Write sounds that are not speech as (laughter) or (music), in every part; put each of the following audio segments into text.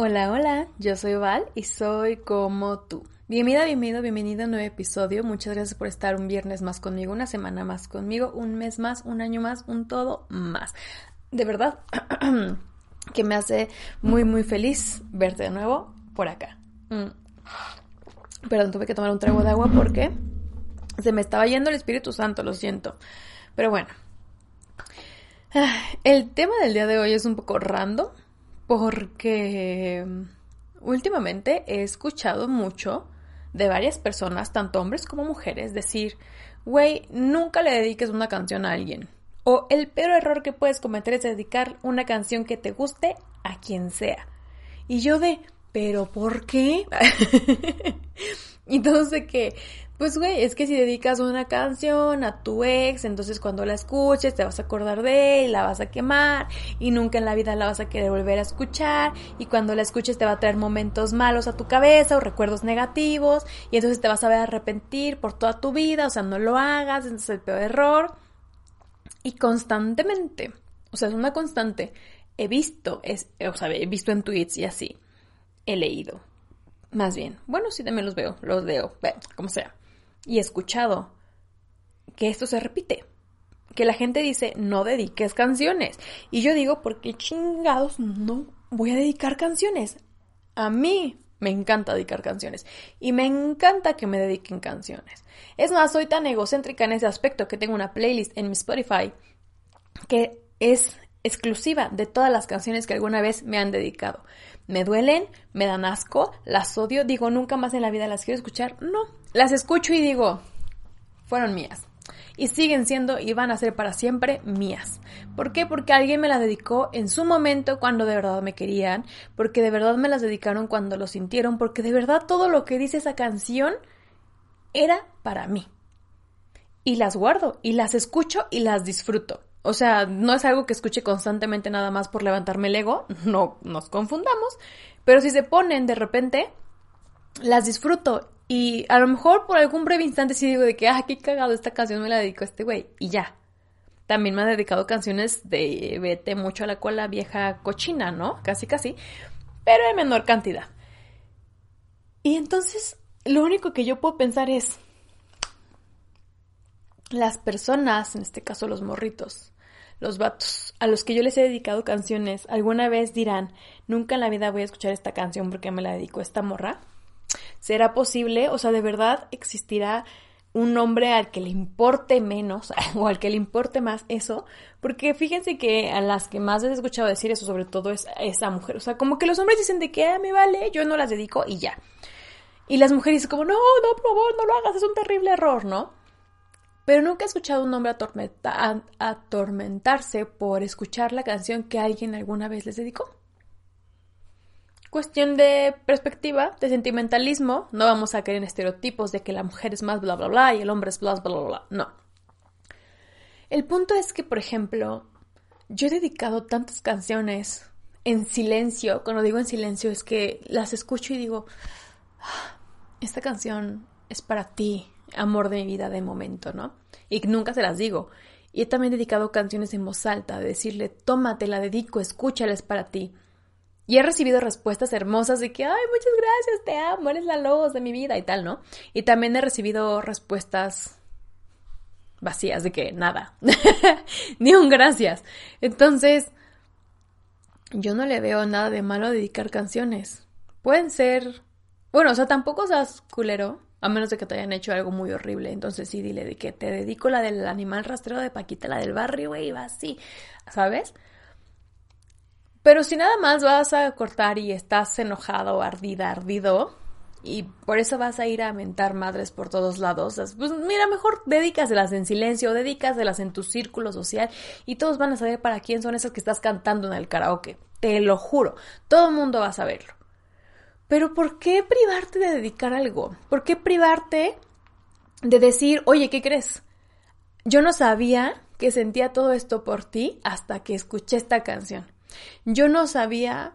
Hola, hola, yo soy Val y soy como tú. Bienvenida, bienvenido, bienvenida a un nuevo episodio. Muchas gracias por estar un viernes más conmigo, una semana más conmigo, un mes más, un año más, un todo más. De verdad (clears throat) que me hace muy, muy feliz verte de nuevo por acá. Mm. Perdón, tuve que tomar un trago de agua porque se me estaba yendo el Espíritu Santo, lo siento. Pero bueno. Ah, el tema del día de hoy es un poco random porque últimamente he escuchado mucho de varias personas, tanto hombres como mujeres, decir, güey, nunca le dediques una canción a alguien. O el peor error que puedes cometer es dedicar una canción que te guste a quien sea. Y yo de, pero ¿por qué? (laughs) de que, pues güey, es que si dedicas una canción a tu ex, entonces cuando la escuches te vas a acordar de él, la vas a quemar y nunca en la vida la vas a querer volver a escuchar y cuando la escuches te va a traer momentos malos a tu cabeza o recuerdos negativos y entonces te vas a ver arrepentir por toda tu vida, o sea, no lo hagas, entonces es el peor error. Y constantemente, o sea, es una constante, he visto, es, o sea, he visto en tweets y así, he leído. Más bien, bueno, sí también los veo, los leo, como sea y escuchado que esto se repite. Que la gente dice, no dediques canciones. Y yo digo, ¿por qué chingados no voy a dedicar canciones? A mí me encanta dedicar canciones. Y me encanta que me dediquen canciones. Es más, soy tan egocéntrica en ese aspecto que tengo una playlist en mi Spotify que es exclusiva de todas las canciones que alguna vez me han dedicado. Me duelen, me dan asco, las odio, digo, nunca más en la vida las quiero escuchar. No, las escucho y digo, fueron mías. Y siguen siendo y van a ser para siempre mías. ¿Por qué? Porque alguien me las dedicó en su momento cuando de verdad me querían, porque de verdad me las dedicaron cuando lo sintieron, porque de verdad todo lo que dice esa canción era para mí. Y las guardo, y las escucho y las disfruto. O sea, no es algo que escuche constantemente nada más por levantarme el ego, (laughs) no nos confundamos, pero si se ponen de repente, las disfruto y a lo mejor por algún breve instante sí digo de que, ah, qué cagado, esta canción me la dedico a este güey y ya. También me ha dedicado canciones de vete mucho a la cola vieja cochina, ¿no? Casi, casi, pero en menor cantidad. Y entonces, lo único que yo puedo pensar es, las personas, en este caso los morritos, los vatos a los que yo les he dedicado canciones, alguna vez dirán, nunca en la vida voy a escuchar esta canción porque me la dedico esta morra. ¿Será posible? O sea, ¿de verdad existirá un hombre al que le importe menos (laughs) o al que le importe más eso? Porque fíjense que a las que más he escuchado decir eso, sobre todo es esa mujer. O sea, como que los hombres dicen de que ah, me vale, yo no las dedico y ya. Y las mujeres como, no, no, por favor, no lo hagas, es un terrible error, ¿no? Pero nunca he escuchado un hombre atormentarse por escuchar la canción que alguien alguna vez les dedicó. Cuestión de perspectiva, de sentimentalismo, no vamos a caer en estereotipos de que la mujer es más bla bla bla y el hombre es bla bla bla bla, no. El punto es que, por ejemplo, yo he dedicado tantas canciones en silencio, cuando digo en silencio es que las escucho y digo, ah, esta canción es para ti, amor de mi vida de momento, ¿no? Y nunca se las digo. Y he también dedicado canciones en voz alta, de decirle, tómate, la dedico, escúchales para ti. Y he recibido respuestas hermosas de que, ay, muchas gracias, te amo, eres la luz de mi vida y tal, ¿no? Y también he recibido respuestas vacías de que nada, (laughs) ni un gracias. Entonces, yo no le veo nada de malo a dedicar canciones. Pueden ser, bueno, o sea, tampoco seas culero, A menos de que te hayan hecho algo muy horrible. Entonces sí, dile de que te dedico la del animal rastrero de Paquita, la del barrio, güey, va así. ¿Sabes? Pero si nada más vas a cortar y estás enojado, ardida, ardido, y por eso vas a ir a mentar madres por todos lados, pues mira, mejor dedícaselas en silencio, dedícaselas en tu círculo social y todos van a saber para quién son esas que estás cantando en el karaoke. Te lo juro, todo el mundo va a saberlo. Pero ¿por qué privarte de dedicar algo? ¿Por qué privarte de decir, oye, ¿qué crees? Yo no sabía que sentía todo esto por ti hasta que escuché esta canción. Yo no sabía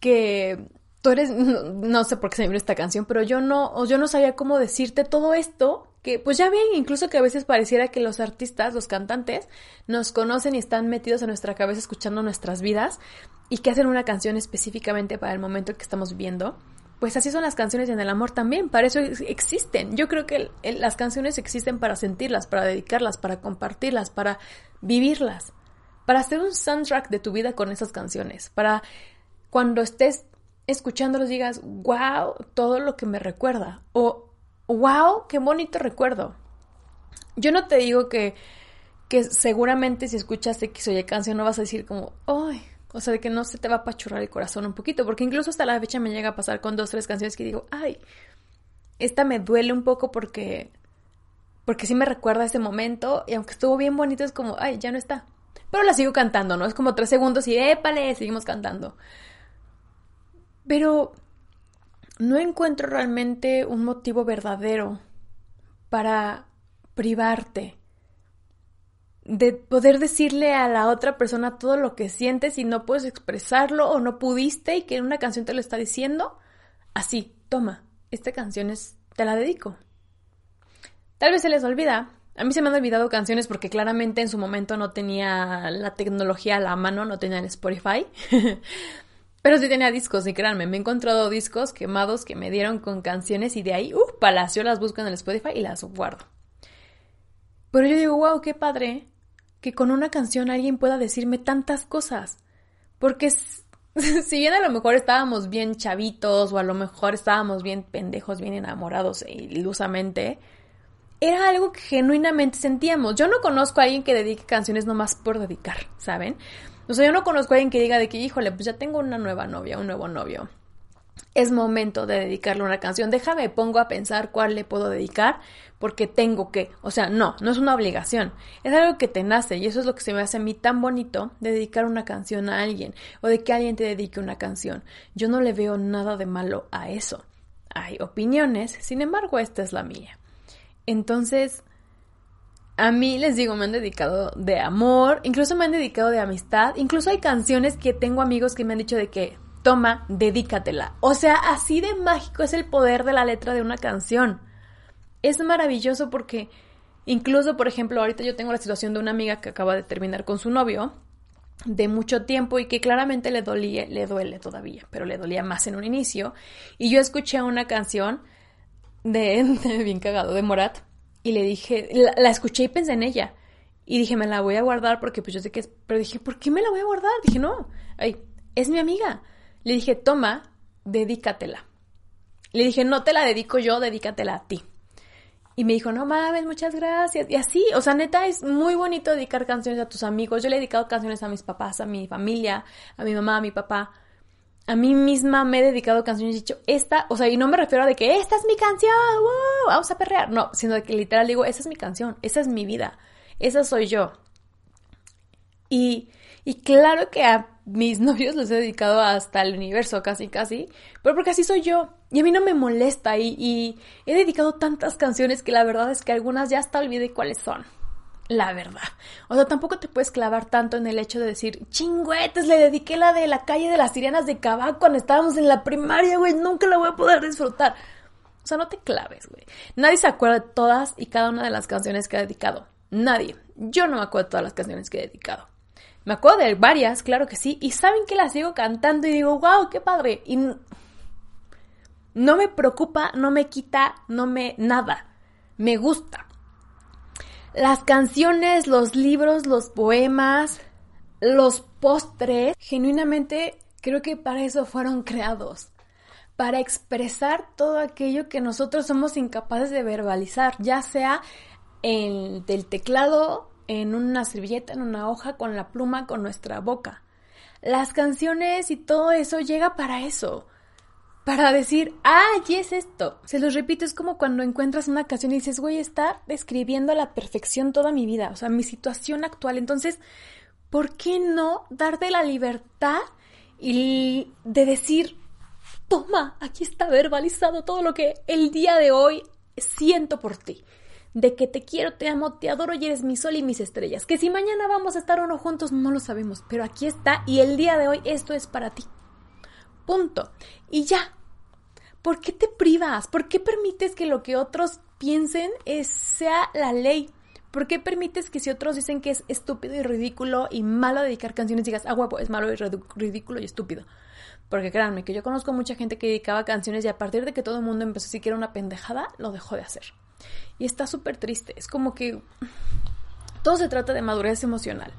que tú eres, no, sé por qué se me esta canción, pero yo no, yo no sabía cómo decirte todo esto, que pues ya ven, incluso que a veces pareciera que los artistas, los cantantes, nos conocen y están metidos en nuestra cabeza escuchando nuestras vidas y que hacen una canción específicamente para el momento que estamos viviendo. Pues así son las canciones en el amor también, para eso existen. Yo creo que las canciones existen para sentirlas, para dedicarlas, para compartirlas, para vivirlas para hacer un soundtrack de tu vida con esas canciones, para cuando estés escuchándolos digas, wow, todo lo que me recuerda, o wow, qué bonito recuerdo. Yo no te digo que, que seguramente si escuchas X o Y canción no vas a decir como, ay, o sea, de que no se te va a apachurrar el corazón un poquito, porque incluso hasta la fecha me llega a pasar con dos, tres canciones que digo, ay, esta me duele un poco porque, porque sí me recuerda ese momento, y aunque estuvo bien bonito, es como, ay, ya no está. Pero la sigo cantando, ¿no? Es como tres segundos y épale, seguimos cantando. Pero no encuentro realmente un motivo verdadero para privarte de poder decirle a la otra persona todo lo que sientes y no puedes expresarlo o no pudiste y que en una canción te lo está diciendo. Así, toma, esta canción es, te la dedico. Tal vez se les olvida, a mí se me han olvidado canciones porque claramente en su momento no tenía la tecnología a la mano, no tenía el Spotify. (laughs) Pero sí tenía discos, y créanme, me he encontrado discos quemados que me dieron con canciones y de ahí, uh, palacio, las busco en el Spotify y las guardo. Pero yo digo, wow, qué padre que con una canción alguien pueda decirme tantas cosas. Porque (laughs) si bien a lo mejor estábamos bien chavitos o a lo mejor estábamos bien pendejos, bien enamorados e ilusamente, era algo que genuinamente sentíamos. Yo no conozco a alguien que dedique canciones nomás por dedicar, ¿saben? O sea, yo no conozco a alguien que diga de que, híjole, pues ya tengo una nueva novia, un nuevo novio. Es momento de dedicarle una canción. Déjame, pongo a pensar cuál le puedo dedicar porque tengo que. O sea, no, no es una obligación. Es algo que te nace y eso es lo que se me hace a mí tan bonito de dedicar una canción a alguien o de que alguien te dedique una canción. Yo no le veo nada de malo a eso. Hay opiniones, sin embargo, esta es la mía. Entonces, a mí les digo, me han dedicado de amor, incluso me han dedicado de amistad, incluso hay canciones que tengo amigos que me han dicho de que, toma, dedícatela. O sea, así de mágico es el poder de la letra de una canción. Es maravilloso porque incluso, por ejemplo, ahorita yo tengo la situación de una amiga que acaba de terminar con su novio de mucho tiempo y que claramente le dolía, le duele todavía, pero le dolía más en un inicio. Y yo escuché una canción de, (laughs) bien cagado, de Morat, y le dije, la, escuché y pensé en ella. Y dije, me la voy a guardar porque pues yo sé que es, pero dije, ¿por qué me la voy a guardar? Dije, no, ay, es mi amiga. Le dije, toma, dedícatela. Le dije, no te la dedico yo, dedícatela a ti. Y me dijo, no mames, muchas gracias. Y así, o sea, neta, es muy bonito dedicar canciones a tus amigos. Yo le he dedicado canciones a mis papás, a mi familia, a mi mamá, a mi papá a mí misma me he dedicado canciones y he dicho, esta, o sea, y no me refiero a de que esta es mi canción, wow, vamos a perrear, no, sino de que literal digo, esa es mi canción, esa es mi vida, esa soy yo. Y, y claro que a mis (laughs) novios les he dedicado hasta el universo, casi, casi, pero porque así soy yo. Y a mí no me molesta y, y he dedicado tantas canciones que la verdad es que algunas ya hasta olvidé cuáles son la verdad. O sea, tampoco te puedes clavar tanto en el hecho de decir, chingüetes, le dediqué la de la calle de las sirenas de Cabac cuando estábamos en la primaria, güey, nunca la voy a poder disfrutar. O sea, no te claves, güey. Nadie se acuerda de todas y cada una de las canciones que he dedicado. Nadie. Yo no me acuerdo de todas las canciones que he dedicado. Me acuerdo de varias, claro que sí. Y saben que las sigo cantando y digo, wow, qué padre. Y no me preocupa, no me quita, no me nada. Me gusta las canciones, los libros, los poemas, los postres, genuinamente creo que para eso fueron creados. para expresar todo aquello que nosotros somos incapaces de verbalizar, ya sea en del teclado, en una servilleta, en una hoja, con la pluma, con nuestra boca. Las canciones y todo eso llega para eso. Para decir, ah, y es esto. Se los repito, es como cuando encuentras una canción y dices, güey, está describiendo a la perfección toda mi vida, o sea, mi situación actual. Entonces, ¿por qué no darte la libertad y de decir, toma, aquí está verbalizado todo lo que el día de hoy siento por ti? de que te quiero, te amo, te adoro y eres mi sol y mis estrellas. Que si mañana vamos a estar o no juntos, no lo sabemos, pero aquí está y el día de hoy esto es para ti. Punto. Y ya. ¿Por qué te privas? ¿Por qué permites que lo que otros piensen sea la ley? ¿Por qué permites que si otros dicen que es estúpido y ridículo y malo dedicar canciones, digas, ah, huevo, es malo y ridículo y estúpido? Porque créanme que yo conozco mucha gente que dedicaba canciones y a partir de que todo el mundo empezó a decir que era una pendejada, lo dejó de hacer. Y está súper triste. Es como que todo se trata de madurez emocional.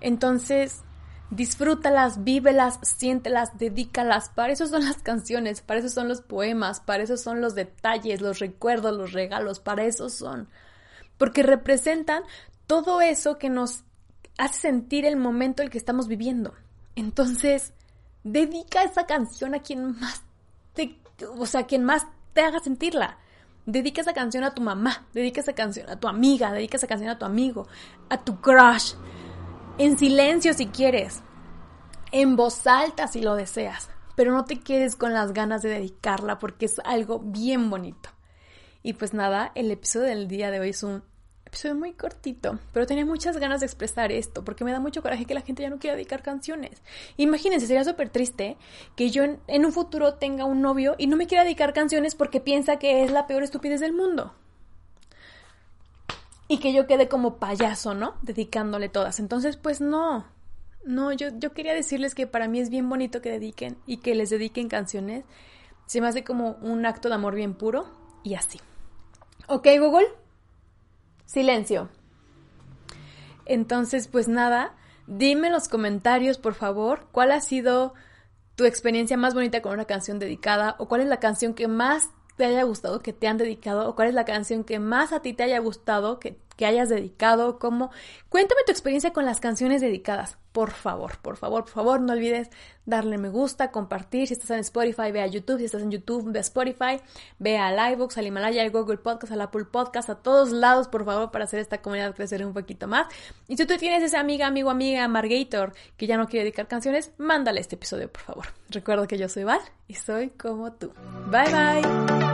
Entonces, disfrútalas, vívelas, siéntelas, dedícalas. Para eso son las canciones, para eso son los poemas, para eso son los detalles, los recuerdos, los regalos, para eso son. Porque representan todo eso que nos hace sentir el momento en el que estamos viviendo. Entonces, dedica esa canción a quien más te, o sea, quien más te haga sentirla. Dedica esa canción a tu mamá, dedica esa canción a tu amiga, dedica esa canción a tu amigo, a tu crush. En silencio si quieres, en voz alta si lo deseas, pero no te quedes con las ganas de dedicarla porque es algo bien bonito. Y pues nada, el episodio del día de hoy es un episodio muy cortito, pero tenía muchas ganas de expresar esto, porque me da mucho coraje que la gente ya no quiera dedicar canciones. Imagínense, sería súper triste que yo en, un futuro tenga un novio y no me quiera dedicar canciones porque piensa que es la peor estupidez del mundo. Y que yo quede como payaso, ¿no? Dedicándole todas. Entonces, pues no. No, yo, yo quería decirles que para mí es bien bonito que dediquen y que les dediquen canciones. Se me hace como un acto de amor bien puro y así. ¿Ok, Google? Silencio. Entonces, pues nada, dime en los comentarios, por favor, cuál ha sido tu experiencia más bonita con una canción dedicada o cuál es la canción que más te haya gustado, que te han dedicado, o cuál es la canción que más a ti te haya gustado, que, que hayas dedicado, cómo. Cuéntame tu experiencia con las canciones dedicadas. Por favor, por favor, por favor, no olvides darle me gusta, compartir. Si estás en Spotify, ve a YouTube. Si estás en YouTube, ve a Spotify, ve a Livebox, al Himalaya, al Google Podcast, al Apple Podcast, a todos lados, por favor, para hacer esta comunidad crecer un poquito más. Y si tú tienes esa amiga, amigo, amiga, Margator, que ya no quiere dedicar canciones, mándale este episodio, por favor. Recuerda que yo soy Val y soy como tú. Bye bye.